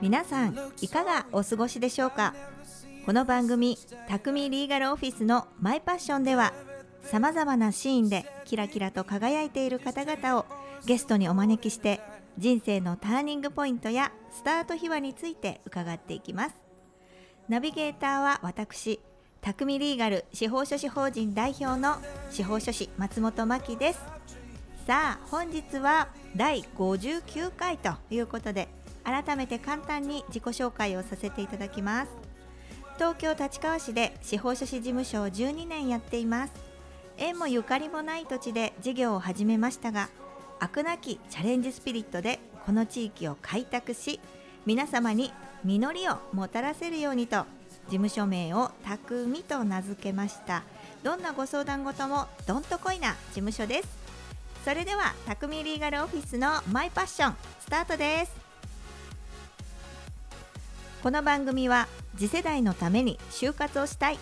皆さんいかがお過ごしでしょうか？この番組「匠リーガルオフィスのマイパッション」ではさまざまなシーンでキラキラと輝いている方々をゲストにお招きして人生のターニングポイントやスタート秘話について伺っていきます。ナビゲーターは私匠リーガル司法書士法人代表の司法書士松本真希です。さあ本日は第59回ということで改めて簡単に自己紹介をさせていただきます。東京立川市で司法書士事務所を12年やっています。縁もゆかりもない土地で事業を始めましたが飽くなきチャレンジスピリットでこの地域を開拓し皆様に実りをもたらせるようにと事務所名を「匠」と名付けました。どんなご相談事もどんとこいな事務所です。それでは匠リーガルオフィスのマイパッションスタートです。この番組は次世代のために就活をしたい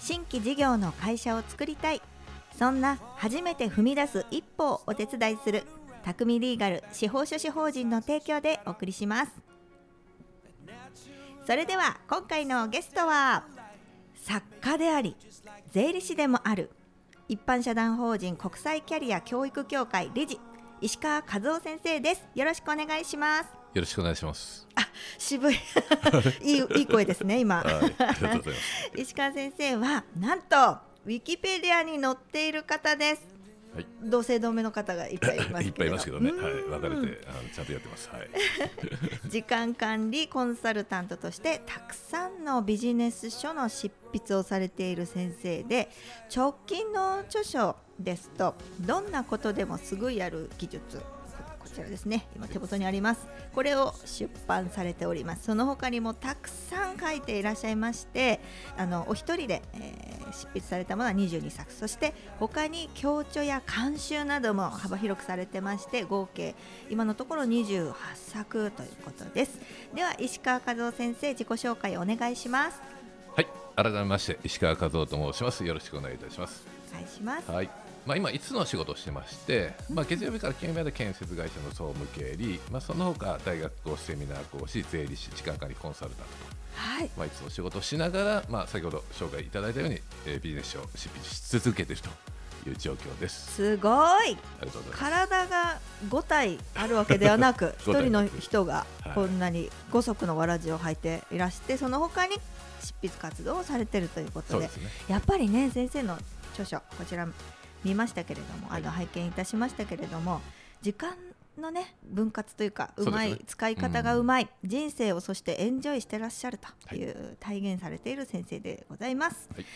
新規事業の会社を作りたいそんな初めて踏み出す一歩をお手伝いする匠リーガル司法書士法人の提供でお送りします。それでは今回のゲストは作家であり税理士でもある一般社団法人国際キャリア教育協会理事石川和夫先生です。よろしくお願いします。よろしくお願いします。あ渋い。いいいい声ですね今。石川先生はなんとウィキペディアに載っている方です。はい、同姓同名の方がいっぱいいます いっぱいいますけどね、はい、うん。分かれて、あのちゃんとやってます。はい、時間管理コンサルタントとしてたくさんのビジネス書の執筆をされている先生で直近の著書ですとどんなことでもすぐやる技術こちらですね。今手元にあります。これを出版されております。その他にもたくさん書いていらっしゃいましてあのお一人で、えー執筆されたものは22作。そして他に強著や監修なども幅広くされてまして合計今のところ28作ということです。では石川和夫先生自己紹介お願いします。はい、改めまして石川和夫と申します。よろしくお願いいたします。お願いします。はい。まあ、今、いつの仕事をしてまして、まあ、月曜日から金曜日まで建設会社の総務経理、まあ、その他大学講師、セミナー講師、税理士、時間管理コンサルタントと、はいまあ、いつも仕事をしながら、まあ、先ほど紹介いただいたように、えービジネス書を執筆し続けているという状況です。すごい。体が5体あるわけではなく五体 一人の人がはいこんなに5足のわらじを履いていらしてその他に執筆活動をされているということでですね。やっぱりね先生の著書こちら見ましたけれども、はい。あの拝見いたしましたけれども時間のね分割というかそうまい、使い方がうまい、人生をそしてエンジョイしてらっしゃるとい。う、体現されている先生でございます。はい。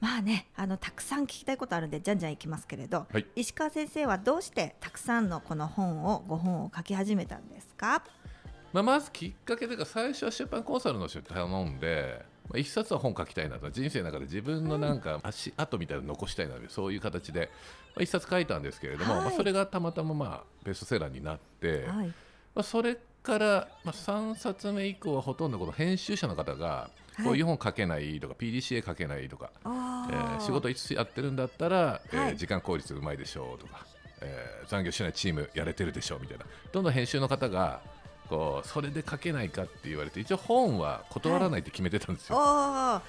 まあねあのたくさん聞きたいことあるんでじゃんじゃんいきますけれど、はい。石川先生はどうしてたくさんのこの本をご本を書き始めたんですかまあ、まずきっかけというか最初は出版コンサルの人に頼んで、まあ、一冊は本書きたいなと人生の中で自分のなんか足跡みたいなの残したいなとそういう形で、まあ、一冊書いたんですけれども、はい。まあ、それがたまたままあベストセラーになって、はい。まあ、それから、まあ、3冊目以降はほとんどこの編集者の方が、はい。こういう本書けないとか PDCA 書けないとか、あえーー仕事いつやってるんだったら、えーはい。時間効率うまいでしょうとか、えー残業しないチームやれてるでしょうみたいなどんどん編集の方がこうそれで書けないかって言われて一応本は断らないって決めてたんですよ。おー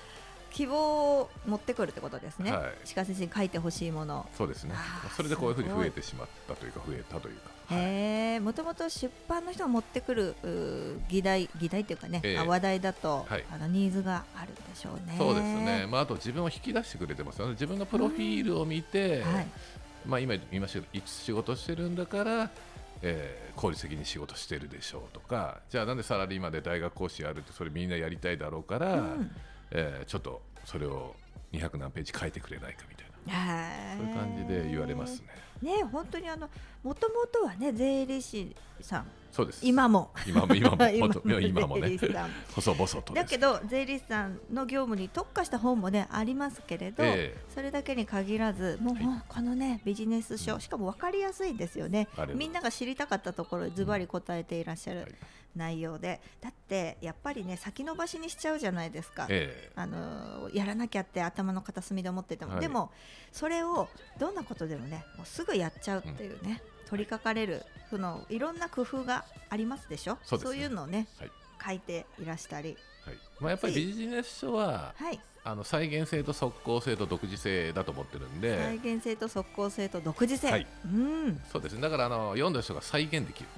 希望を持ってくるってことですね、はい。石川先生に書いてほしいもの。そうですね。それでこういうふうに増えてしまったというか増えたというか、はい。へえもともと出版の人が持ってくる議題議題っていうかね、ええ。あ話題だと、はい。あのニーズがあるんでしょうね。そうですね、まあ、あと自分を引き出してくれてますよね。自分のプロフィールを見て、はい、まあ、今言いましたけどいつ仕事してるんだから、えー効率的に仕事してるでしょうとかじゃあなんでサラリーマンで大学講師やるってそれみんなやりたいだろうから、うん。えーちょっとそれを200何ページ書いてくれないかみたいな。へー。そういう感じで言われますね。ね本当にあのもともとはね税理士さんそうです。今も。今も今も今も。ね。細々とだけど税理士さんの業務に特化した本もねありますけれど、ええ。それだけに限らずもう、はい。このねビジネス書しかも分かりやすいですよね。みんなが知りたかったところズバリ答えていらっしゃるはい。内容で、だってやっぱりね先延ばしにしちゃうじゃないですか。ええ。あのやらなきゃって頭の片隅で思ってても、はい。でもそれをどんなことでもねもうすぐやっちゃうっていうね、取り掛かれるそのいろんな工夫がありますでしょ？そうね。いうのをね、はい。書いていらしたり。はい。まあ、やっぱりビジネス書ははい。あの再現性と即効性と独自性だと思ってるんで、再現性と即効性と独自性、はい。うん、そうですね。だからあの読んだ人が再現できる、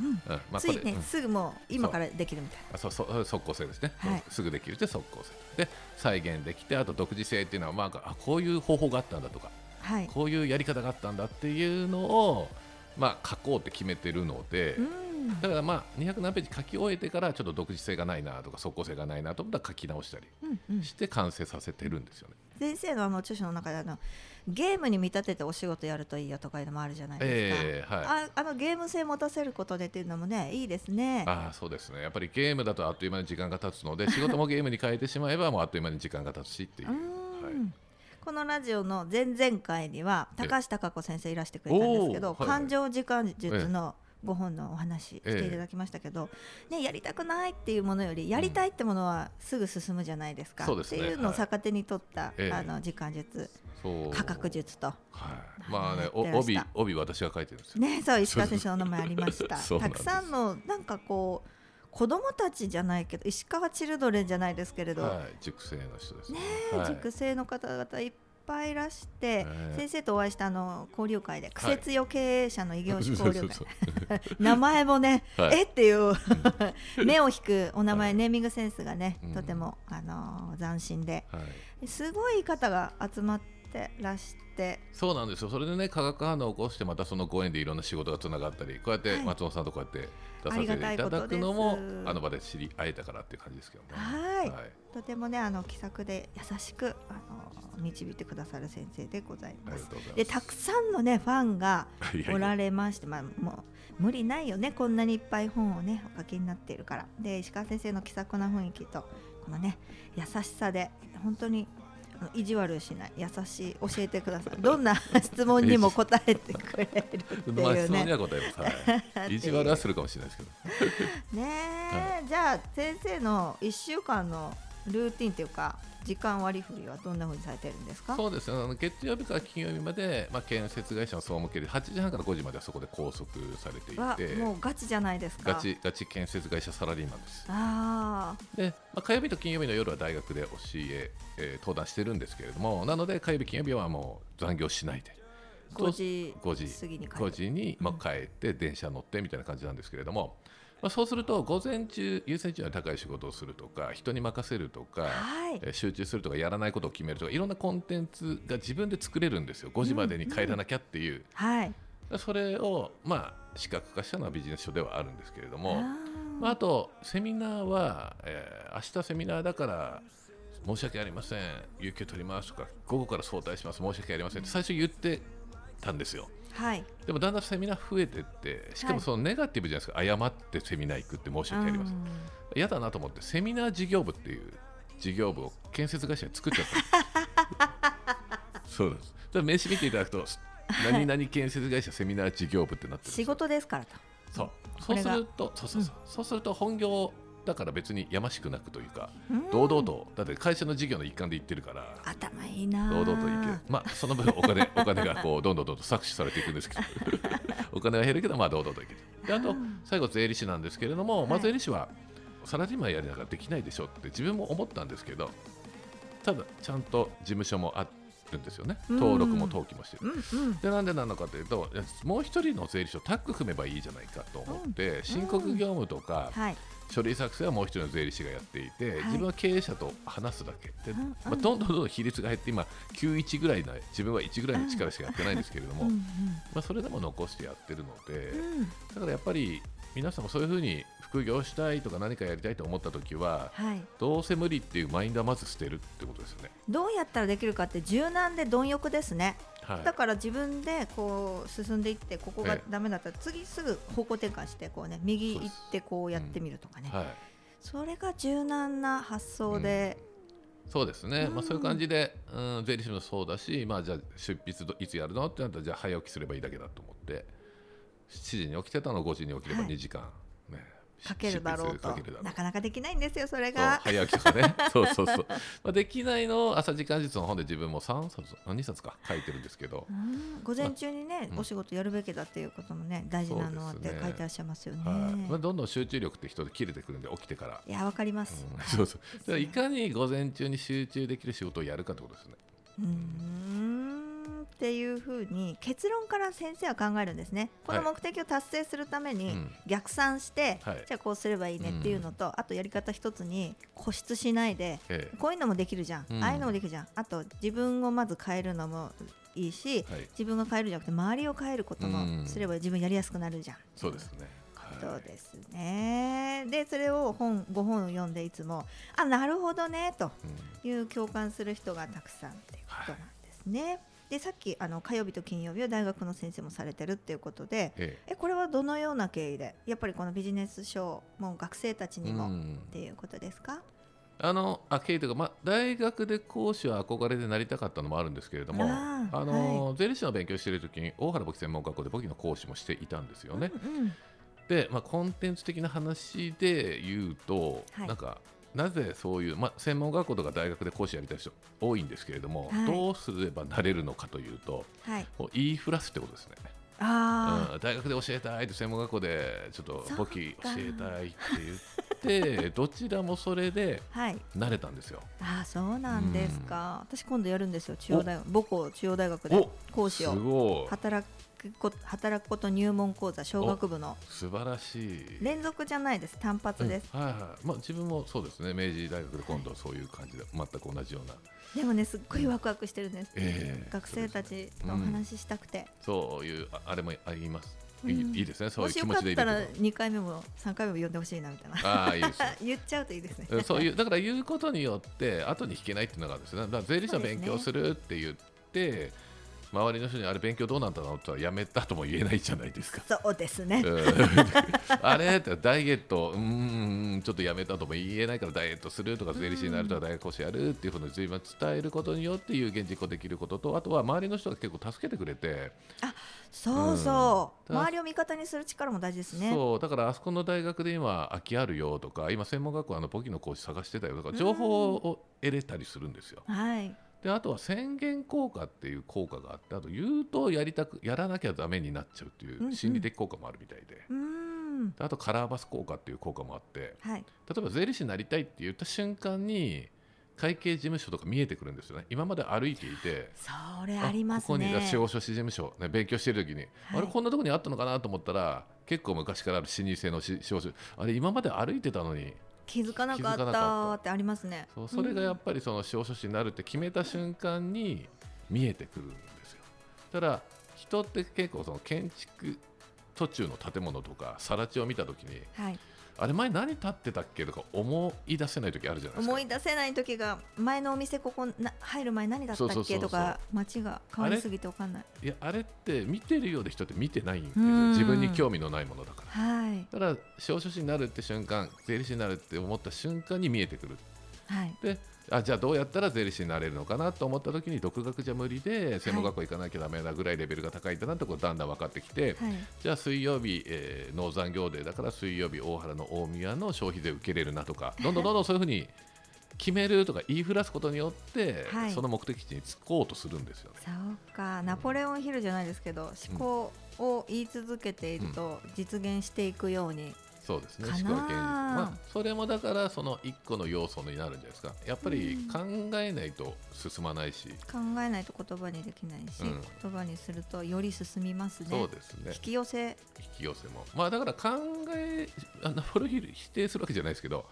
うん。うん。まあ、ついね、うん。すぐもう今からできるみたいあそうそう即効性ですね、はい。すぐできるって即効性。で再現できてあと独自性っていうのは、まあ、あこういう方法があったんだとか。なはい。こういうやり方があったんだっていうのを、まあ、書こうって決めてるので、うん。だからまあ200何ページ書き終えてからちょっと独自性がないなとか即効性がないなと思ったら書き直したりうんうん。して完成させてるんですよね。先生のあの著書の中であのゲームに見立ててお仕事やるといいよとかいうのもあるじゃないですか、ええはい。ああのゲーム性持たせることでっていうのもねいいですねああそうですね。やっぱりゲームだとあっという間に時間が経つので仕事もゲームに変えてしまえばもうあっという間に時間が経つしっていう。うーん。はいこのラジオの前々回には高橋貴子先生いらしてくれたんですけど、はいはい。感情時間術のご本のお話していただきましたけど、ね、やりたくないっていうものよりやりたいってものはすぐ進むじゃないですか、そうですね。っていうのを逆手に取った、ええ。あの時間術価格術と。はい、まあね帯帯私が書いてるんですよ。ね、そう石川先生のお名前ありました。たくさんのなんかこう子供たちじゃないけど石川チルドレンじゃないですけれど、はい、熟成の人ですね。ねはい。熟成の方々いっぱいいらして、ええ。先生とお会いしたあの交流会で苦はい。節よ経営者の異業種交流会、名前もね、はい。えっていう目を引くお名前、はい。ネーミングセンスがね、うん。とてもあの斬新で。すごい方が集まってらして。そうなんですよ。それでね化学反応を起こしてまたそのご縁でいろんな仕事がつながったり、こうやってはい。松本さんとこうやって出させていただくのもあの場で知り合えたからっていう感じですけどね。はい。はい、とてもねあの気さくで優しくあの導いてくださる先生でございあます。りがとうございでたくさんのねファンが おられまして、まあ、もう無理ないよねこんなにいっぱい本をねお書きになっているから。で石川先生の気さくな雰囲気とこのね優しさで本当に意地悪しない優しい教えてくださいどんな質問にも答えてくれるってまあいうね質問には答えます。はい。意地悪はするかもしれないですけど。ねえ、じゃあ先生の1週間のルーティンというか時間割り振りはどんなふうにされてるんですか？そうですねあの月曜日から金曜日まで、まあ、建設会社の総務系で8時半から5時まではそこで拘束されていはてもうガチじゃないですか。ガチガチ建設会社サラリーマンです。あで、まあ、火曜日と金曜日の夜は大学で教ええー登壇してるんですけれどもなので火曜日金曜日はもう残業しないであ5時5時過ぎに帰る。5時に、まあ、帰って電車乗ってみたいな感じなんですけれども、まあ、そうすると午前中優先順位の高い仕事をするとか人に任せるとか、はい。えー集中するとかやらないことを決めるとかいろんなコンテンツが自分で作れるんですよ。5時までに帰らなきゃっていう、はい。それをまあ視覚化したのはビジネス書ではあるんですけれども、あまあ、あとセミナーは、えー明日セミナーだから申し訳ありません。有給取りますとか午後から早退します。申し訳ありませんって最初言ってたんですよ。ーはい。でもだんだんセミナー増えてってしかはい。もそのネガティブじゃないですか、謝ってセミナー行くって申し訳ありません。嫌だなと思ってセミナー事業部っていう事業部を建設会社に作っちゃった。そうです。だ名刺見ていただくと何々建設会社セミナー事業部ってなってる仕事ですからと。そう。こそうするとそうそうそう、そうすると本業だから別にやましくなくというか、うん。堂々とだって会社の事業の一環で言ってるから頭いいな堂々といける。まあその分お金お金がこうどんどんどんどん搾取されていくんですけど。お金は減るけどまあ堂々といける。であと最後税理士なんですけれども、まあ、はい税理士はサラリーマンやりながらできないでしょって自分も思ったんですけどただちゃんと事務所もあるんですよね。うん。登録も登記もしてる。うんうん。でなんでなのかというともう一人の税理士をタッグ組めばいいじゃないかと思って、申告業務とかはい書類作成はもう一人の税理士がやっていて、はい。自分は経営者と話すだけで、まあ、どんどんどんどん比率が減って今91ぐらいな自分は1ぐらいの力しかやってないんですけれども、うんうん。まあ、それでも残してやってるので、うん。だからやっぱり皆さんもそういうふうに副業したいとか何かやりたいと思った時ははい。どうせ無理っていうマインドはまず捨てるってことですよね。どうやったらできるかって柔軟で貪欲ですね。はい。だから自分でこう進んでいってここがええ。ダメだったら次すぐ方向転換してこうね右行ってこうやってみるとかね。はい。それが柔軟な発想で。そうですね、うん。まあ、そういう感じで、うん、税理士もそうだし、まあ、じゃあ出筆どいつやるのってなったらじゃあ早起きすればいいだけだと思って7時に起きてたのを5時に起きればはい。2時間、ね、書けるだろうと。なかなかできないんですよそれが。早起きとかね。そうそうそう、まあ、できないのを朝時間術の本で自分も3冊あ2冊か書いてるんですけど。う、ん。午前中にね、うん。お仕事やるべきだっていうこともね大事なのはって書いてらっしゃいますよね。はい。まあ、どんどん集中力って人で切れてくるんで起きてから、いやわかります。うん、そうそう。いかに午前中に集中できる仕事をやるかってことですね。うーんっていうふうに結論から先生は考えるんですね。このはい目的を達成するためにうん。逆算して、はい。じゃあこうすればいいねっていうのと、あとやり方一つに固執しないでえこういうのもできるじゃん、うん。ああいうのもできるじゃん。あと自分をまず変えるのもいいしえはい。自分が変えるんじゃなくて周りを変えることうん。もすれば自分やりやすくなるじゃん。そうですね。そうですね。でそれを本ご本を読んでいつもあなるほどねとうん。いう共感する人がたくさんっていうことなんですね。でさっきあの火曜日と金曜日は大学の先生もされてるっていうことでええ。これはどのような経緯でやっぱりこのビジネス書も学生たちえにもっうん。ていうことですか、あのあ経緯というか、まあ、大学で講師は憧れでなりたかったのもあるんですけれどもあーの、税理士の勉強している時に大原簿記専門学校で簿記の講師もしていたんですよね。うんうん。で、まあ、コンテンツ的な話で言うと、はい。なんかなぜそういう、まあ、専門学校とか大学で講師やりたい人多いんですけれども、はい。どうすればなれるのかというとはい。言いふらすってことですね。あうん、大学で教えたいって専門学校でちょっと簿記教えたいって言って どちらもそれであはい。慣れたんですよ。あーそうなんですか、私今度やるんですよ。中央大学母校中央大学で講師を。働くこ働くこと入門講座小学部の。素晴らしい。連続じゃないです。単発です、うん。はいはい。まあ、自分もそうですね。明治大学で今度そういう感じで全く同じような、でもねすっごいワクワクしてるんです、ええ学生たちとお話ししたくて、そういうああれもあります、いうん。いいいですね。そういう気もしよ持ちでいると。かったら2回目も3回目も呼んでほしいなみたいな。ああいいですね。言っちゃうといいですね。うんそういうだから言うことによって後に引けないっていうのがあるんですよねだから税理士の勉強するって言って、周りの人にあれ勉強どうなんだろうって言ったらやめたとも言えないじゃないですか。そうですね、うん。あれってダイエットうーんちょっとやめたとも言えないからダイエットするとか税理士になるとか大学講師やるっていうふうに随分伝えることによって有言実行できることとあとは周りの人が結構助けてくれて、そうそう、うん。周りを味方にする力も大事ですね。そうだからあそこの大学で今空きあるよとか今専門学校あの簿記の講師探してたよとか情報を得れたりするんですよ。はいであとは宣言効果っていう効果があってあと言うとやりたくやらなきゃダメになっちゃうっていう心理的効果もあるみたいで、うーん。であとカラーバス効果っていう効果もあってはい。例えば税理士になりたいって言った瞬間に会計事務所とか見えてくるんですよね。今まで歩いていてそれありますここにね司法書士事務所、ね、勉強してる時に、あれこんなとこにあったのかなと思ったら結構昔からある老舗のし司法書あれ今まで歩いてたのに気づかなかったってありますね。そうそれがやっぱりその司法書士になるって決めた瞬間に見えてくるんですよ。ただ人って結構その建築途中の建物とか更地を見た時にはいあれ前何建ってたっけとか思い出せない時あるじゃないですか。思い出せない時が前のお店ここな入る前何だったっけとか街が変わりすぎてわかんない。いやあれって見てるようで人って見てないんですよ。うん。自分に興味のないものだから。はい。だから司法書士になるって瞬間税理士になるって思った瞬間に見えてくる。はい。であじゃあどうやったら税理士になれるのかなと思った時に独学じゃ無理で専門学校行かなきゃダメなぐらいレベルが高いんだなってことがだんだん分かってきて、はい。じゃあ水曜日、えー農産業デーだから水曜日大原の大宮の消費税受けれるなとかどんどんどんどんそういうふうに決めるとか言いふらすことによって、はい。その目的地に着こうとするんですよね。そうか。ナポレオンヒルじゃないですけど思考を言い続けていると実現していくように、そうですね思考は現実、まあ、それもだからその一個の要素になるんじゃないですか。やっぱり考えないと進まないし、考えないと言葉にできないし、うん。言葉にするとより進みますね。そうですね。引き寄せ。引き寄せも。まあだから考えあナポレオンヒル否定するわけじゃないですけど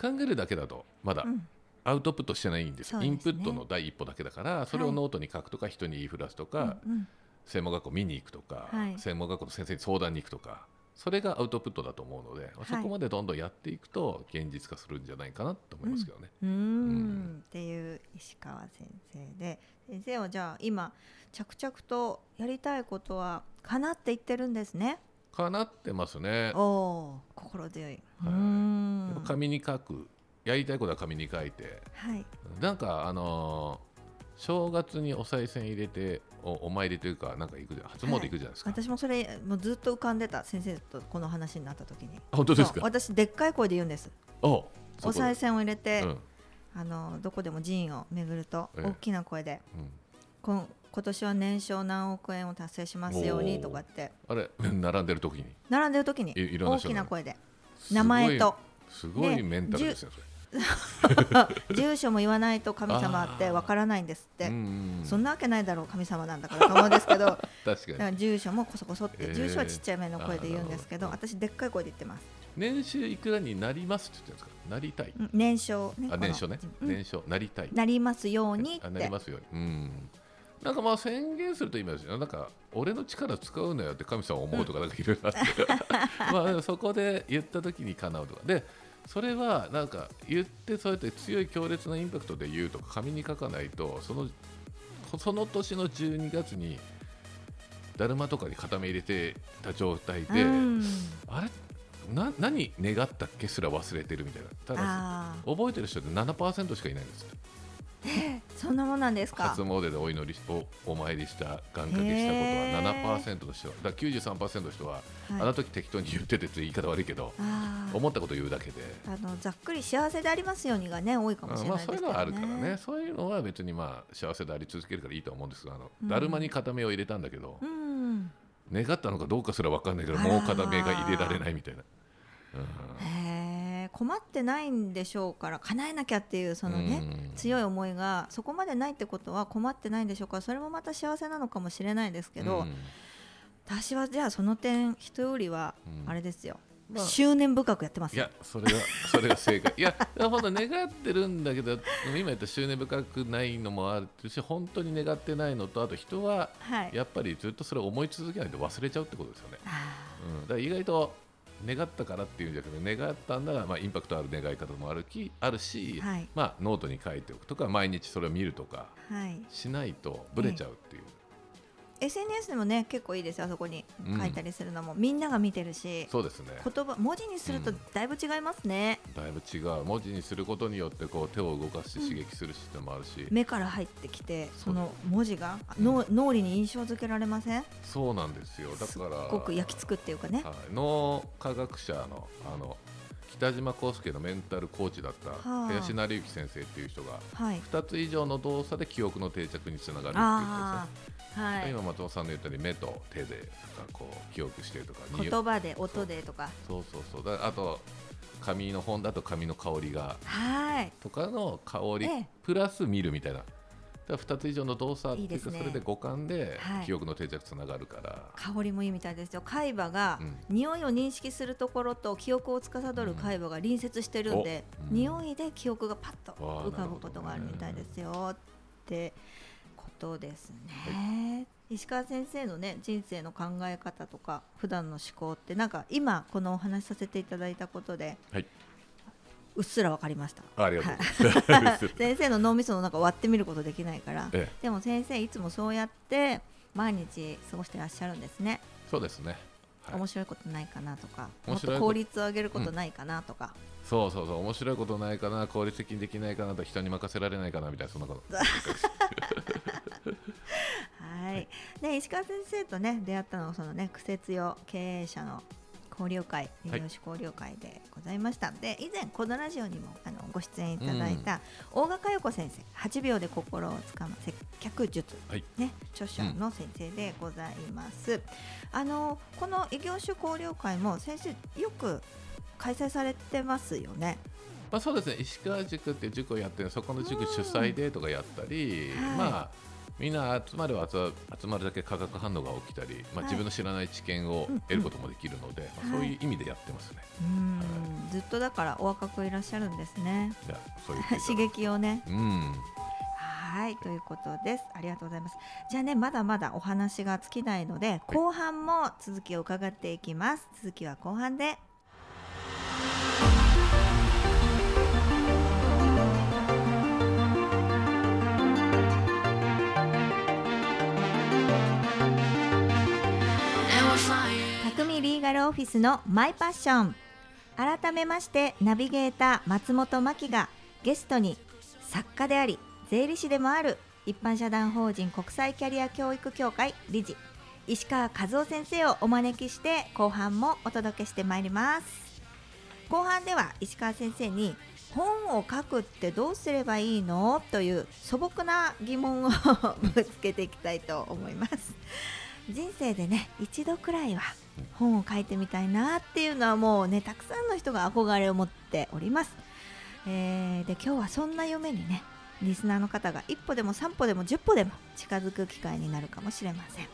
考えるだけだとまだうん。アウトプットしてないんです,、ね。インプットの第一歩だけだからそれをノートに書くとか人に言いふらすとか、うんうん。専門学校見に行くとか、はい。専門学校の先生に相談に行くとかそれがアウトプットだと思うので、い。そこまでどんどんやっていくと現実化するんじゃないかなと思いますけどね。うーん。うん。っていう石川先生で。先生はじゃあ今着々とやりたいことは叶っていってるんですね。かなってますね。おお心強い。はい。ん。紙に書く。やりたいことは紙に書いて。はい。なんかあのー正月にお賽銭入れておお参りというかなんか行くじゃん。初詣行くじゃないですか、私もそれもうずっと浮かんでた先生とこの話になった時に。あ本当ですか？私でっかい声で言うんです。おお賽銭を入れて、うん。あのどこでも寺院を巡るとええ。大きな声で、うん。こん今年は年商何億円を達成しますようにとかって。あれ？並んでる時に？並んでる時に。大きな声で。名前と。すごいメンタルですよそれ 住所も言わないと神様ってわからないんですって、そんなわけないだろう神様なんだからと思うんですけど。確からに住所もこそこそって、えー。住所はちっちゃいめの声で言うんですけど私でっかい声で言ってます。年収いくらになりますって言ってるんですか？なりたい。うん年商ね。あ年商ね。うん。年商なりたい。なりますようになりてますように。うん。なんかまあ宣言すると言いますよなんか俺の力使うなよって神様思うとかなんかいろいろあって。まあそこで言った時に叶うとか。でそれはなんか言ってそうやって強い強烈なインパクトで言うとか紙に書かないとそのその年の12月にだるまとかに固め入れてた状態で、うん。あれ？な何願ったっけ？すら忘れてるみたいな。ただあ覚えてる人って7%しかいないんですそんなもんなんですか？初詣でお祈りしおお参りした願掛けしたことへはー7%の人はだから93%の人は、はい。あの時適当に言っててって言い方悪いけどあー。思ったこと言うだけで、あのざっくり幸せでありますようにがね多いかもしれまあないですけどね。そういうのはあるからね。そういうのは別にまあ幸せであり続けるからいいと思うんですがあの、うん。だるまに片目を入れたんだけど、うん。願ったのかどうかすら分かんないけどもう片目が入れられないみたいな。うん。へえ困ってないんでしょうから叶えなきゃっていうそのね、うん。強い思いがそこまでないってことは困ってないんでしょうか。らそれもまた幸せなのかもしれないですけど、うん。私はじゃあその点人よりはうん。あれですよ、まあ。執念深くやってますいよやそれがそれが正解。いやほんと願ってるんだけど今言った執念深くないのもあるし本当に願ってないのとあと人ははい。やっぱりずっとそれを思い続けないと忘れちゃうってことですよね、あうん、だから意外と願ったからっていうんじゃなくて願ったんなら、まあ、インパクトある願い方もあるきあるし、はい。まあ、ノートに書いておくとか毎日それを見るとかーはい。しないとブレちゃうっていう、SNS でもね結構いいですよあそこにうん。書いたりするのも、みんなが見てるしそうですね。言葉文字にするとうん。だいぶ違いますね、だいぶ違う。文字にすることによってこう手を動かして刺激するシステムもあるし、目から入ってきてその文字がうん。脳脳裏に印象付けられません？そうなんですよ。だすっからごく焼き付くっていうかね。はい、脳科学者のあの北島康介のメンタルコーチだったはあ。林成幸先生っていう人がはい。2つ以上の動作で記憶の定着につながるっていうことですね、い。今松本さんの言ったように目と手でこう記憶してとか言葉で音でとか。そうそうそう。だあと紙の本だと紙の香りが。はい。とかの香り、ええ。プラス見るみたいなら2つ以上の動作っていうかね。それで五感ではい。記憶の定着つながるから、香りもいいみたいですよ。海馬がうん。匂いを認識するところと記憶を司る海馬が隣接してるんで、おうん。匂いで記憶がパッと浮かぶことがあるみたいですよってことですね、石川先生のね人生の考え方とか普段の思考ってなんか今このお話しさせていただいたことで、はいうっすら分かりました。ありがとうございます、先生の脳みその中割ってみることできないから。ええ。でも先生いつもそうやって毎日過ごしてらっしゃるんですね、そうですね、はい。面白いことないかなとかもっと効率を上げることないかなとか、そうそうそう面白いことないかな効率的にできないかなと人に任せられないかなみたいなそんなこと。はい。で石川先生とね出会ったのはそのね苦節用経営者の交流会異業種交流会でございました、で以前このラジオにもあのご出演いただいた大賀佳代子先生8秒で心をつかむ接客術はい。ね、著者の先生でございます。あのこの異業種交流会も先生よく開催されてますよね。まあそうですね。石川塾っていう塾をやってるそこの塾主催でとかやったり、はい。まあみんな集まれば集集まるだけ化学反応が起きたり、まあ、はい自分の知らない知見を得ることもできるので、まあ、そういう意味でやってますね。うん、ずっとだからお若くいらっしゃるんですね。そういう 刺激をね。うんはいということです。ありがとうございます。じゃあねまだまだお話が尽きないので後半も続きを伺っていきます。続きは後半で。ガルオフィスのマイパッション。改めましてナビゲーター松本真希がゲストに作家であり税理士でもある一般社団法人国際キャリア教育協会理事石川和夫先生をお招きして後半もお届けしてまいります。後半では石川先生に本を書くってどうすればいいの？という素朴な疑問を ぶつけていきたいと思います。人生でね一度くらいは本を書いてみたいなっていうのはもうねたくさんの人が憧れを持っております、えーで今日はそんな夢にねリスナーの方が一歩でも三歩でも十歩でも近づく機会になるかもしれません。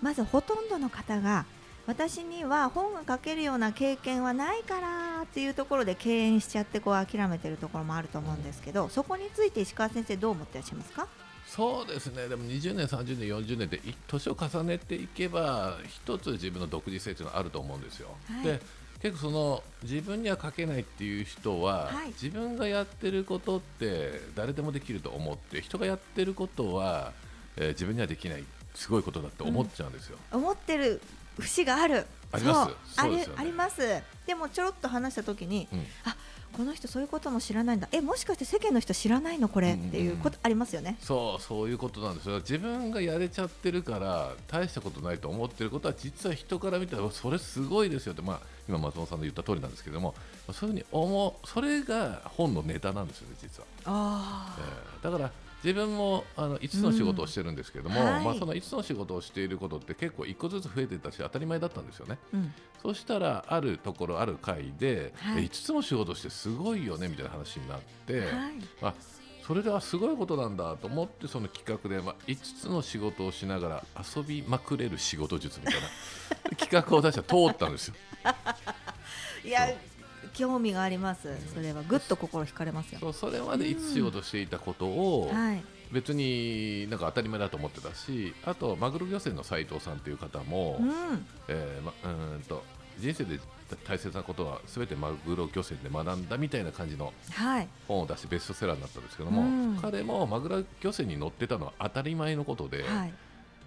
まずほとんどの方が私には本が書けるような経験はないからっていうところで敬遠しちゃってこう諦めてるところもあると思うんですけどそこについて石川先生どう思ってらっしゃいますか？そうですね。でも20年30年40年でい年を重ねていけば一つ自分の独自性というのはあると思うんですよ、はい。で結構その自分には書けないっていう人は、はい。自分がやってることって誰でもできると思って人がやってることは、えー自分にはできないすごいことだって思っちゃうんですよ、思ってる節がある。あります。あります。でもちょろっと話した時にうん。あこの人そういうことも知らないんだ。えもしかして世間の人知らないのこれ、うんうんうん。っていうことありますよね。そうそういうことなんですよ。自分がやれちゃってるから大したことないと思ってることは実は人から見たらそれすごいですよって、まあ、今松本さんの言った通りなんですけどもそういうふうに思うそれが本のネタなんですよね実は、あえーだから自分もあの5つの仕事をしてるんですけども、うん。はい。まあ、その5つの仕事をしていることって結構1個ずつ増えてたし当たり前だったんですよね。うん。そうしたらあるところある回で、はい。え5つも仕事してすごいよねみたいな話になって、はい。あそれではすごいことなんだと思ってその企画で、まあ、5つの仕事をしながら遊びまくれる仕事術みたいな企画を出したら通ったんですよ。いや興味があります。それはぐっと心惹かれますよ。そうそれまで5つ仕事していたことをはい。別になんか当たり前だと思ってたしあとマグロ漁船の斉藤さんという方も、うん。えーま、うーんと人生で大切なことは全てマグロ漁船で学んだみたいな感じのはい。本を出してベストセラーになったんですけども、うん。彼もマグロ漁船に乗ってたのは当たり前のことで、はい。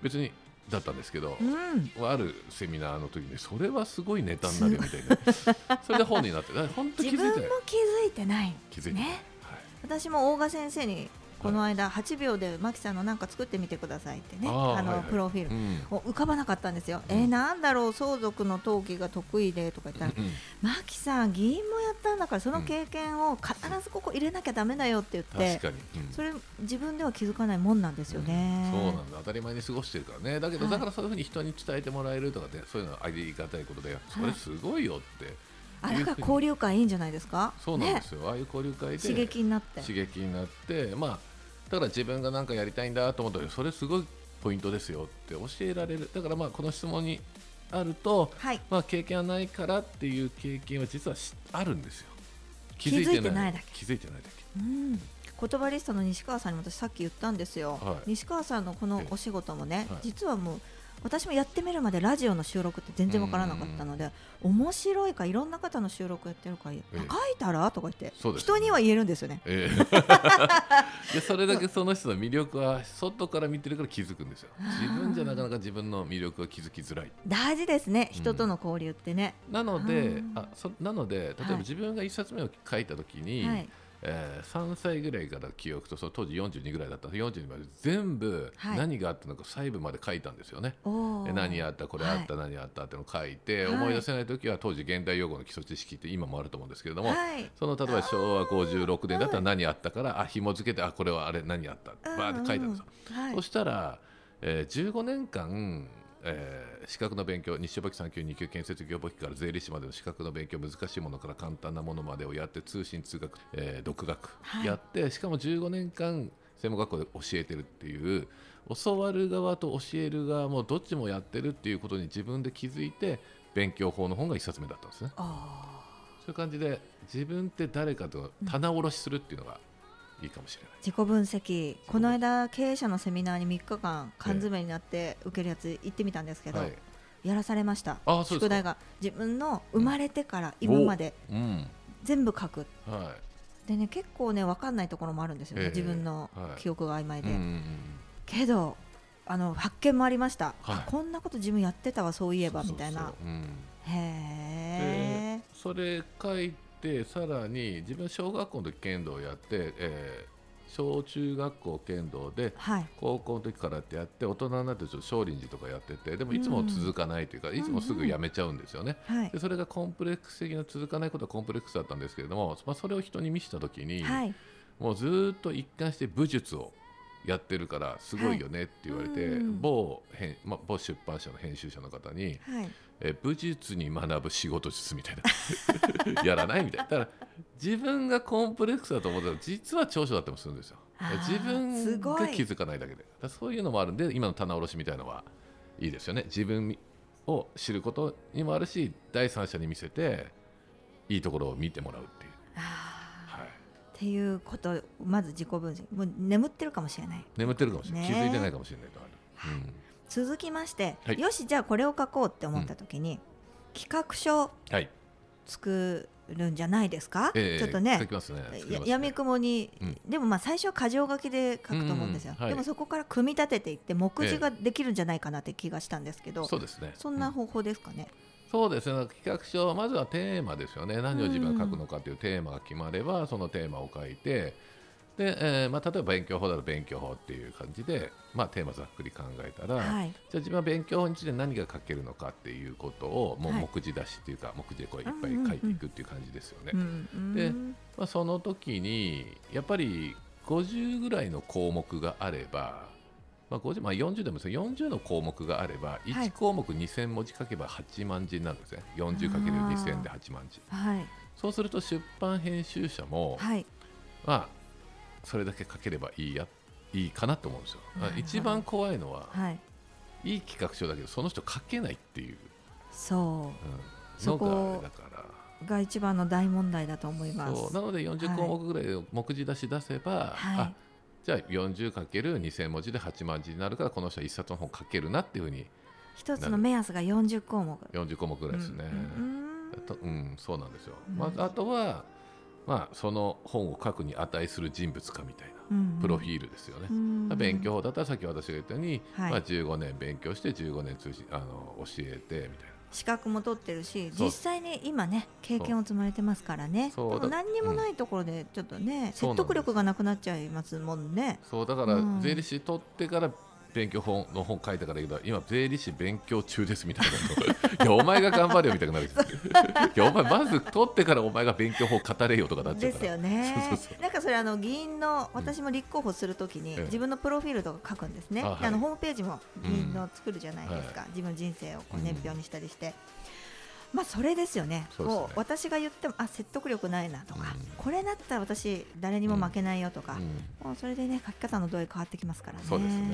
別にだったんですけど、うん。あるセミナーの時にそれはすごいネタになるよみたいな。それで本になって本当気自分もづいてない。気づいてない気づいてない、ね私も大賀先生にこの間8秒でマキさんのなんか作ってみてくださいってねあのプロフィール。は浮かばなかったんですよ、うん。えー、なんだろう相続の登記が得意でとか言ったら、うんマキさん議員もやったんだからその経験を必ずここ入れなきゃだめだよって言って、確かに、うん。それ自分では気づかないもんなんですよね、そうなんだ。当たり前に過ごしてるからね。だけど、はい。だからそういうふうに人に伝えてもらえるとかねそういうのはありがたいことでそれすごいよって、あだから交流会いいんじゃないですか？そうなんですよ、ああいう交流会で刺激になって。刺激になってまあだから自分が何かやりたいんだと思ったらそれすごいポイントですよって教えられる。だからまあこの質問にあると、はい。まあ、経験はないからっていう経験は実はしあるんですよ。気づいてないだけ。気づいてないだけ。うん、言葉リストの西川さんにも私さっき言ったんですよ、はい。西川さんのこのお仕事もね、はい。実はもう私もやってみるまでラジオの収録って全然わからなかったので面白いかいろんな方の収録やってるか、え書いたらとか言って、人には言えるんですよね。ええ。でそれだけその人の魅力は外から見てるから気づくんですよ。自分じゃなかなか自分の魅力は気づきづらい。大事ですね。人との交流ってね、なのでうんあそなので例えばはい。自分が1冊目を書いた時に、はいえー3歳ぐらいから記憶とその当時42ぐらいだった。42まで全部はい。何があったのか細部まで書いたんですよね。おー。え何あったこれあった、何あったってのを書いて、はい。思い出せない時は当時現代用語の基礎知識って今もあると思うんですけれども、はい。その例えば昭和56年だったら何あったから、あ紐付けてあこれはあれ何あったうんバーって書いたんですよ。はい。そしたら、えー15年間、えー資格の勉強日照簿記3級2級建設業簿記から税理士までの資格の勉強難しいものから簡単なものまでをやって通信通学、えー独学はいやって、しかも15年間専門学校で教えてるっていう教わる側と教える側もどっちもやってるっていうことに自分で気づいて勉強法の本が1冊目だったんですね。あそういう感じで自分って誰かと棚卸しするっていうのがいいかもしれない。ー自己分析。この間経営者のセミナーに3日間缶詰になって受けるやつ行ってみたんですけど、はい。やらされました。宿題が。自分の生まれてから今までうん。全部書く。はい。でね結構ね分かんないところもあるんですよね、ええ自分のはい。記憶が曖昧で、うんうんうんけどあの発見もありました、はい。あこんなこと自分やってたわそういえばみたいな。そうん。へえでそれ書いてさらに自分小学校の時剣道をやって、えー小中学校剣道ではい。高校の時からってやって大人になってちょっと少林寺とかやっててでもいつも続かないというか、いつもすぐやめちゃうんですよね。はい。でそれがコンプレックス的な続かないことはコンプレックスだったんですけれども、まあ、それを人に見せた時に、はい。もうずーっと一貫して武術をやってるからすごいよねって言われて、はい。うん。某編まあ、某出版社の編集者の方にはいえ武術に学ぶ仕事術みたいな。やらないみたいな。だから自分がコンプレックスだと思ったら実は長所だったりもするんですよ。自分すごいが気づかないだけで。だそういうのもあるんで今の棚卸しみたいのはいいですよね。自分を知ることにもあるし第三者に見せていいところを見てもらうっていう、はい、っていうことまず自己分析。もう眠ってるかもしれない。眠ってるかもしれない、ね。気づいてないかもしれないとある、うん続きまして、はい。よしじゃあこれを書こうって思った時に、企画書はい、作るんじゃないですか、ええちょっとね書きますね。ね。ややみくもに、うん。でもまあ最初は箇条書きで書くと思うんですよ、うんはい。でもそこから組み立てていって目次ができるんじゃないかなって気がしたんですけど、そうですね。そんな方法ですかね、そうですね。企画書まずはテーマですよね。何を自分が書くのかというテーマが決まれば、そのテーマを書いてで、えーまあ、例えば勉強法だと勉強法っていう感じで、まあ、テーマざっくり考えたら、はい。じゃあ自分は勉強法について何が書けるのかっていうことをもうはい。目次出しっていうか、目次でこういっぱい書いていくっていう感じですよね。うんうんでまあ、その時にやっぱり50ぐらいの項目があれば、まあ、50まあ、40でもいいですよ40の項目があればはい。1項目2000文字書けば8万字になるんですね。40×2000 で8万字。はい。そうすると出版編集者も、はい。まあ、それだけ書ければいいやいいかなと思うんですよ。一番怖いのははい。いい企画書だけどその人書けないっていう、そう。ん。のそこだから。うが一番の大問題だと思います。なので40項目ぐらいを目次出し出せば、はい。あじゃあ 40×2000 文字で8万字になるからこの人は1冊の本書けるなっていうふうに。一つの目安が40項目。40項目ぐらいですね。うんとうん、そうなんですよ。うん。まずあとは、まあ、その本を書くに値する人物かみたいなうんプロフィールですよね。うん勉強法だったらさっき私が言ったように、はい。まあ、15年勉強して15年通じあの教えてみたいな。資格も取ってるし実際に今ね経験を積まれてますからね。何にもないところでちょっとね、そうなん説得力がなくなっちゃいますもんね。そうだからうん。税理士取ってから勉強本の本書いたからいいけど今税理士勉強中ですみたいな いやお前が頑張れよみたいになる いやお前まず取ってからお前が勉強法語れよとかなっちゃうから。ですよね。なんかそれあの議員の私も立候補するときにええ。自分のプロフィールとか書くんですね、あはい。であのホームページも議員の作るじゃないですか、うん。自分の人生をこううん。年表にしたりして、まあそれですよね。ね。こう私が言ってもあ説得力ないなとか、うん。これだったら私誰にも負けないよとか、うん。もうそれでね書き方の度合い変わってきますからね。そうですね。うん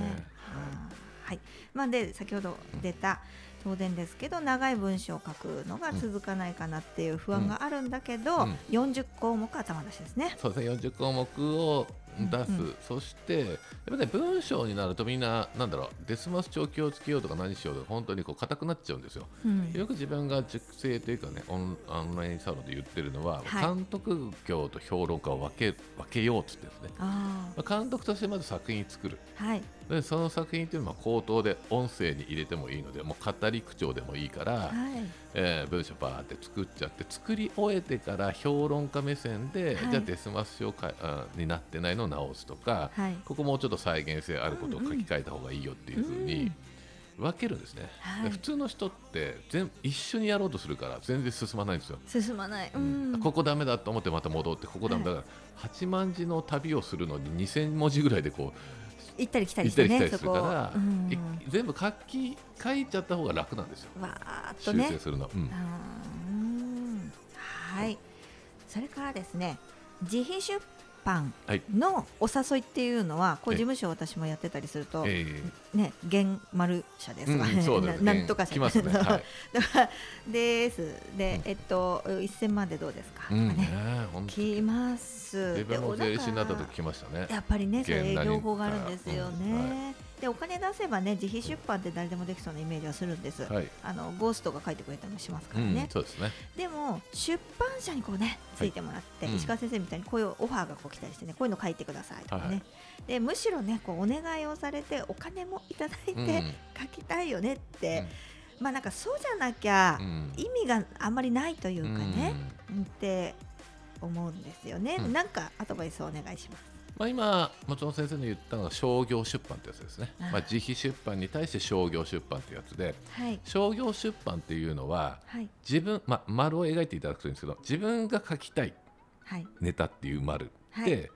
はい。まあで先ほど出た当然ですけど長い文章を書くのが続かないかなっていう不安があるんだけど、うん。40項目頭出しですね。そうですね。40項目を出す、うんうん。そしてやっぱね文章になるとみんななんだろうデスマス帳気をつけようとか何しようとか本当にこう硬くなっちゃうんですよ。うん。よく自分が熟成というかねオンオンラインサロンで言ってるのは、はい。監督業と評論家を分け分けようっつってですね。あまあ監督としてまず作品作る。あはい。でその作品っていうのは口頭で音声に入れてもいいのでもう語り口調でもいいから、はいえー文章バーって作っちゃって作り終えてから評論家目線で、はい。じゃあデスマス書かあになってないのを直すとか、はい。ここもうちょっと再現性あることを書き換えた方がいいよっていうふうに分けるんですね、はい。で普通の人って全一緒にやろうとするから全然進まないんですよ、進まない。うん。ここダメだと思ってまた戻ってここダメだから、8万字の旅をするのに2000文字ぐらいでこう行ったり来たり行っしたてねり来たりするから、うん。い全部書き書いちゃった方が楽なんですよ。わーっと修ね。正するの、うん。うん。はい。それからですね自費出版はい。のお誘いっていうのはこうええ。事務所私もやってたりすると、えね現丸社ですかね、うんそうですな なんとか社。来ますね。はい。だからですで、うんえっと1000万でどうですか、ーうんね。来ます。自分もで税理士になった時来ましたね。やっぱりね、そういう営業法があるんですよね。うんはで、お金出せばね、自費出版って誰でもできそうなイメージはするんです。はい、あのゴーストが書いてくれたりもしますかうんらね。そうですね。でも出版社にこうねついてもらって、うん。石川先生みたいにこういうオファーがこう来たりしてね、こういうの書いてくださいとかね。はいでむしろね、こうお願いをされてお金もいただいて、うん。書きたいよねって、まあなんかそうじゃなきゃうん。意味があんまりないというかね、うん。って思うんですよね。うん。なんかアドバイスをお願いします。まあ、今松本先生の言ったのが商業出版ってやつですね。まあ、自費出版に対して商業出版ってやつではい。商業出版っていうのははい。自分、まあ、丸を描いていただくといいんですけど自分が書きたいはい。ネタっていう丸はい。で、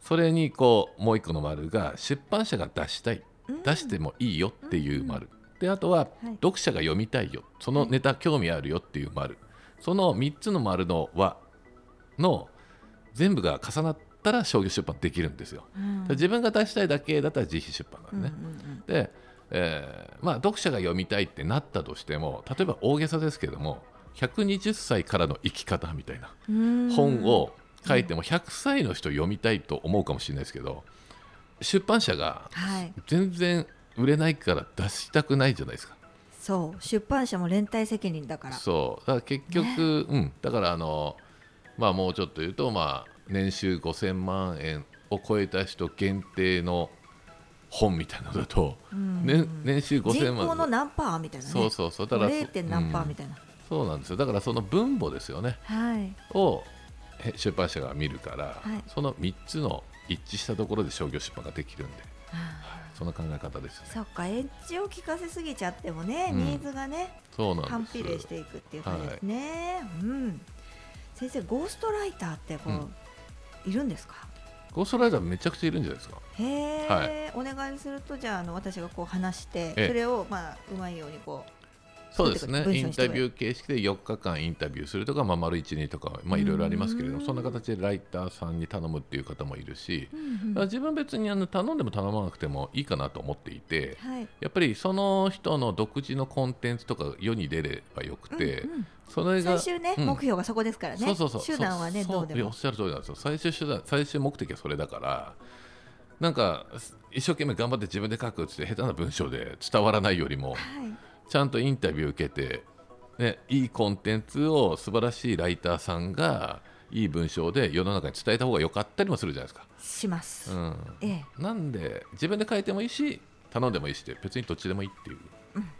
それにこうもう一個の丸が出版社が出したい。うん。出してもいいよっていう丸、であとははい。読者が読みたいよ。そのネタ興味あるよっていう丸。その3つの丸の輪の全部が重なったら商業出版できるんですよ、うん。自分が出したいだけだったら自費出版なんでね、うんうんで、えーまあ、読者が読みたいってなったとしても例えば大げさですけども120歳からの生き方みたいなうん。本を書いても100歳の人読みたいと思うかもしれないですけど出版社がはい。全然売れないから出したくないじゃないですか。そう。出版社も連帯責任だから。そう。だから結局、うん、だからあの、まあ、もうちょっと言うと、まあ、年収5000万円を超えた人限定の本みたいなのだと、うん。ね、年収5000人万口の何パーみたいなね。そうそうそう。だから 0. 点何パーみいたいな、な、そうなんですよ。だからその分母ですよね。はい。をへ出版社が見るから、はい。その3つの一致したところで商業出版ができるんであその考え方ですよね。ーそっかエッジを聞かせすぎちゃってもね、うん。ニーズがねそうなん反比例していくっていう感じですね、うん。先生ゴーストライターってこう、いるんですか？ゴーストライターめちゃくちゃいるんじゃないですか。へえ、はい。お願いするとじゃああの私がこう話してええ。それをまあうまいようにこうそうですね。文インタビュー形式で4日間インタビューするとか、まあ、丸1、2とか、まあ、いろいろありますけれどうんもそんな形でライターさんに頼むっていう方もいるし、うんだから自分別にあの頼んでも頼まなくてもいいかなと思っていてはい。やっぱりその人の独自のコンテンツとか世に出ればよくて、うんうん。それが最終ね、うん。目標がそこですからね。そうそうそう。手段はねどうでも。おっしゃる通りなんですよ。最終手段最終目的はそれだからなんか一生懸命頑張って自分で書くって下手な文章で伝わらないよりもはいちゃんとインタビュー受けて、ね、いいコンテンツを素晴らしいライターさんがいい文章で世の中に伝えた方が良かったりもするじゃないですか。します、うん、ええ。なんで自分で書いてもいいし頼んでもいいし別にどっちでもいいっていう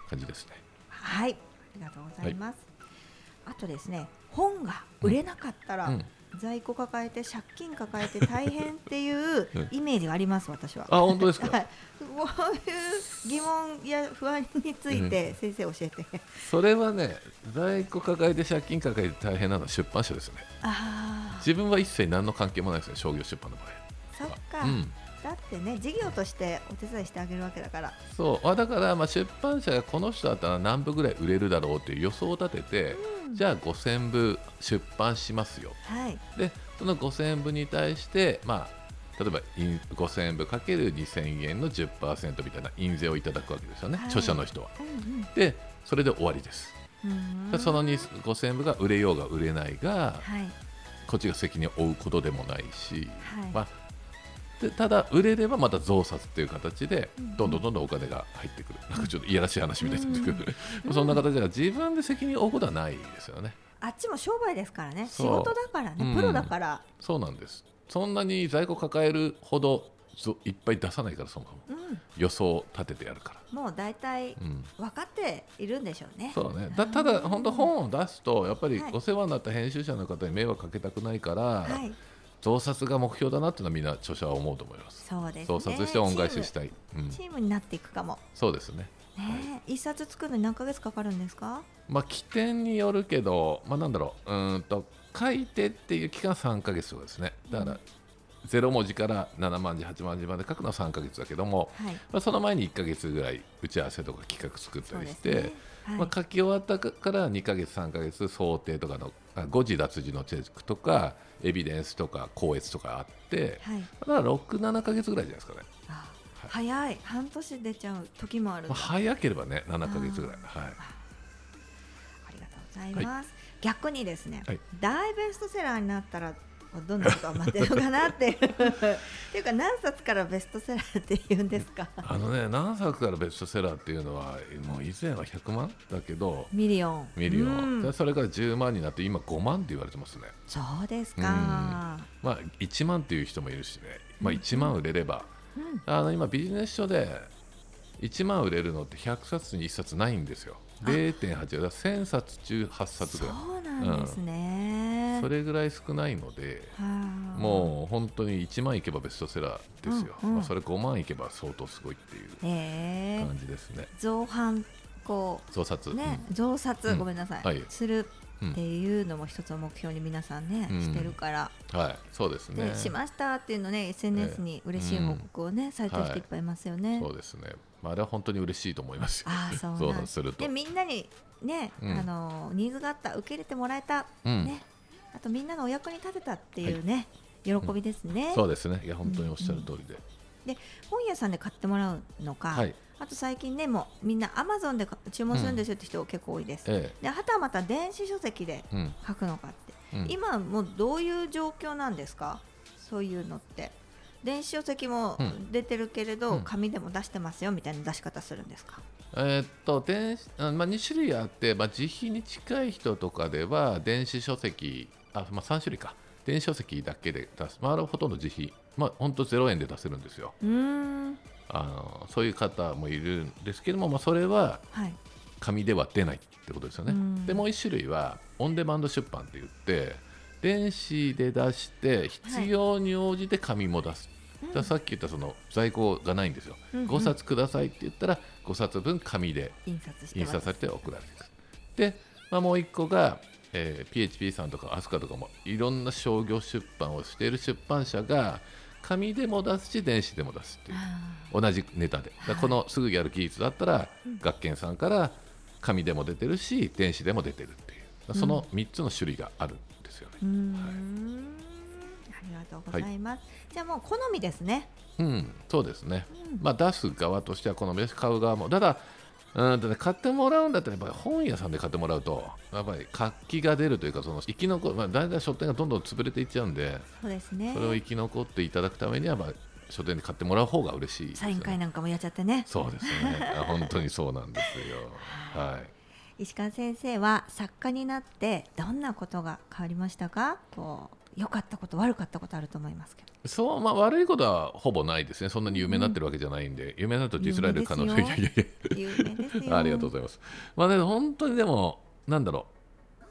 感じですね。はい。ありがとうございます、あとですね本が売れなかったら、うん在庫抱えて借金抱えて大変っていううんイメージがあります私は。あ本当ですか？はい、こういう疑問や不安について先生教えて。それはね在庫抱えて借金抱えて大変なのは出版社ですね。ああ、自分は一切何の関係もないですね商業出版の場そっか、合。うんだってね事業としてお手伝いしてあげるわけだから。そうあだからまあ出版社がこの人だったら何部ぐらい売れるだろうという予想を立てて、うんじゃあ5000部出版しますよはい。でその5000部に対して、まあ、例えば印5000部かける2000円の10%みたいな印税をいただくわけですよね、はい著者の人は。うんでそれで終わりです。その2 5000部が売れようが売れないがはいこっちが責任を負うことでもないし、はい。まあ、でただ売れればまた増刷っていう形でうん。どんどんどんどんお金が入ってくる、なんかちょっといやらしい話みたいになってくる、うん。そんな形では自分で責任を負うことはないですよね。あっちも商売ですからね。仕事だからね、うん。プロだから。そうなんです。そんなに在庫抱えるほどぞいっぱい出さないからそもそも。うん。予想を立ててやるから、もう大体うん、分かっているんでしょうね。そうね。だただ本当本を出すとやっぱりはい。お世話になった編集者の方に迷惑かけたくないから、はい。増刷が目標だなっていうのはみんな著者は思うと思いますそうですね。増刷して恩返ししたい、うん、チームになっていくかも。そうですねね、一冊作るのに何ヶ月かかるんですか？まあ起点によるけどまあなんだろううんと書いてっていう期間3ヶ月とかですねだから、0文字から7万字8万字まで書くのは3ヶ月だけども、はい。まあ、その前に1ヶ月ぐらい打ち合わせとか企画作ったりして、ねはいまあ、書き終わったから2ヶ月3ヶ月想定とかのあ誤字脱字のチェックとかエビデンスとか校閲とかあってはい。だから67ヶ月ぐらいじゃないですかね、あ早い。半年出ちゃう時もあるんまあ、だ。早ければね7ヶ月ぐらいはいあありがとうございます。逆にですね、はい大ベストセラーになったらどんなことが待ってるのかなって。い うっていうか何冊からベストセラーって言うんですか？あのね何作からベストセラーっていうのはもう以前は100万だけど。ミリオン。ミリオン、うん。でそれから10万になって今5万って言われてますね。そうですか、まあ1万っていう人もいるしね、まあ、1万売れれば、うん。あの今ビジネス書で1万売れるのって100冊に1冊ないんですよ。0.8だから1000冊中8冊ぐらい。そうなんですね、それぐらい少ないのではあ。もう本当に1万いけばベストセラーですよ、うんうん。まあ、それ5万いけば相当すごいっていうええ。感じですね。造反こ増刷、うね、増刷、うん。ごめんなさい、はい。するうんっていうのも一つの目標に皆さんね、うん。してるから、はい。そうですね。でしましたっていうのね SNS に嬉しい報告をね、されてる人いっぱいいますよね。そうですね、まあ、あれは本当に嬉しいと思いますよ。ああそうなんす。ると。でみんなにね、うん。あのニーズがあった受け入れてもらえた、うん。ねあとみんなのお役に立てたっていうね、喜びですね、そうですね。いや本当におっしゃる通りで、で本屋さんで買ってもらうのか、はい。あと最近ねもうみんなアマゾンでか注文するんですよって人結構多いです、えではまた電子書籍で書くのかって、うん。今もうどういう状況なんですか？そういうのって。電子書籍もうん。出てるけれど、うん。紙でも出してますよみたいな出し方するんですか？えーっと電子あまあ、2種類あって、まあ、自費に近い人とかでは電子書籍あ、まあ、3種類か。電子書籍だけで出す、まあ、あれはほとんど自費、まあ、本当0円で出せるんですよ。うーん。あのそういう方もいるんですけども、まあ、それははい。紙では出ないってことですよね。うん。でもう1種類はオンデマンド出版って言って電子で出して必要に応じて紙も出す、だからさっき言ったその在庫がないんですよ、うんうん。5冊くださいって言ったら5冊分紙で印刷されて送られてくる。で、まあ、もう1個が、えー PHP さんとかアスカとかもいろんな商業出版をしている出版社が紙でも出すし電子でも出すっていうあ同じネタで。このすぐやる技術だったら、学研さんから紙でも出てるし電子でも出てるっていう。その3つの種類があるんですよね、ーうーん。ありがとうございます、じゃあもう好みですね。うん。そうですね、うん。まあ出す側としてはこの飯買う側も。ただうんとね、買ってもらうんだったらやっぱり本屋さんで買ってもらうとやっぱり活気が出るというかその生き残る、まあ、だんだん書店がどんどん潰れていっちゃうんでそうですね。それを生き残っていただくためには、まあ、書店で買ってもらう方が嬉しいですサイン会なんかもやっちゃってね。そうですね。あ 本当にそうなんですよ。はい。石川先生は作家になってどんなことが変わりましたか？こう良かったこと悪かったことあると思いますけど。そう、まあ、悪いことはほぼないですね、そんなに有名になってるわけじゃないんで、有名になるとディスられる可能性ありがとうございます。まあね、本当にでも、なんだろう、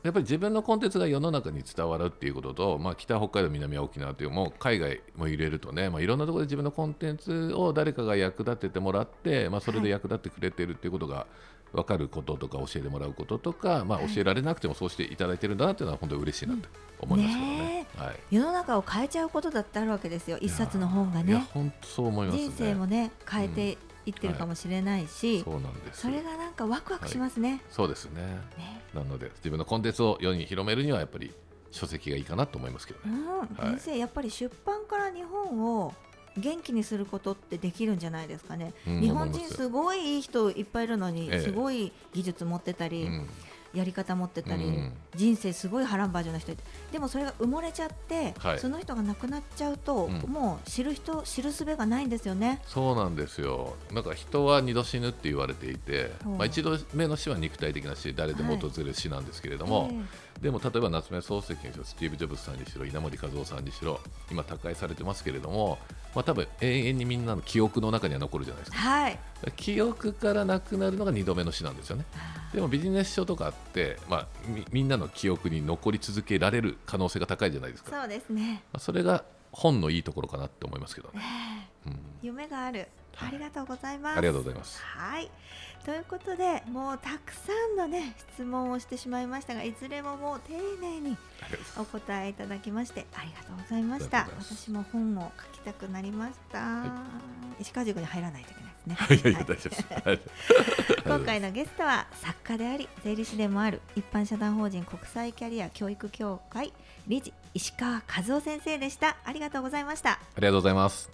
やっぱり自分のコンテンツが世の中に伝わるっていうことと、まあ、北北海道、南沖縄という、もう海外も入れるとね、まあ、いろんなところで自分のコンテンツを誰かが役立ててもらって、まあ、それで役立ってくれてるっていうことが分かることとか、教えてもらうこととか、まあ、教えられなくてもそうしていただいてるんだなっていうのは、本当に嬉しいなと思いますけどね。ねはい。世の中を変えちゃうことだってあるわけですよ。一冊の本がね。本当そう思いますね。人生もね変えていってるかもしれないし、そうなんです。それがなんかワクワクしますね,、そうですね。ね。なので自分のコンテンツを世に広めるにはやっぱり書籍がいいかなと思いますけどね。うん。はい。先生やっぱり出版から日本を元気にすることってできるんじゃないですかね、うん日本人す。ごいいい人いっぱいいるのに、ええ。すごい技術持ってたり、うん。やり方持ってたり、うん。人生すごい波乱万丈な人でもそれが埋もれちゃって、はい。その人が亡くなっちゃうと、うん。もう知る人知るすべがないんですよね。そうなんですよ。なんか人は二度死ぬって言われていて、まあ一度目の死は肉体的な死、誰でも訪れる死なんですけれども、えでも例えば夏目漱石にしろ、スティーブ・ジョブズさんにしろ、稲森和夫さんにしろ、今他界されてますけれども、まあ多分永遠にみんなの記憶の中には残るじゃないですか。えはい。記憶からなくなるのが二度目の死なんですよね。でもビジネス書とかって、まあ、みみんなの記憶に残り続けられる可能性が高いじゃないですか、まそうですね。あ、それが本のいいところかなって思いますけどね、うん、夢がある。ありがとうございます。ありがとうございます。はい。ということで、もうたくさんのね質問をしてしまいましたが、いずれももう丁寧にお答えいただきましてありがとうございました。私も本を書きたくなりました、石川塾に入らないといけないですね。いやいやはい。大丈夫 今回のゲストは作家であり税理士でもある一般社団法人国際キャリア教育協会理事石川和夫先生でした。ありがとうございました。ありがとうございます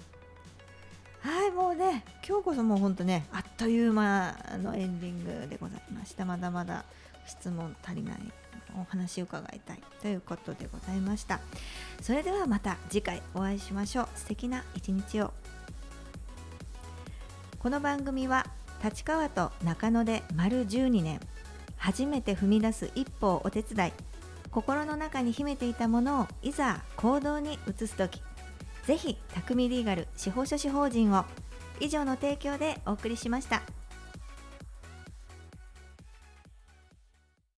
はいもうね今日こそもう本当ねあっという間のエンディングでございました。まだまだ質問足りないお話を伺いたいということでございました。それではまた次回お会いしましょう。素敵な一日を。この番組は立川と中野で丸12年初めて踏み出す一歩をお手伝い。心の中に秘めていたものをいざ行動に移す時。ぜひ匠リーガル司法書士法人を以上の提供でお送りしました。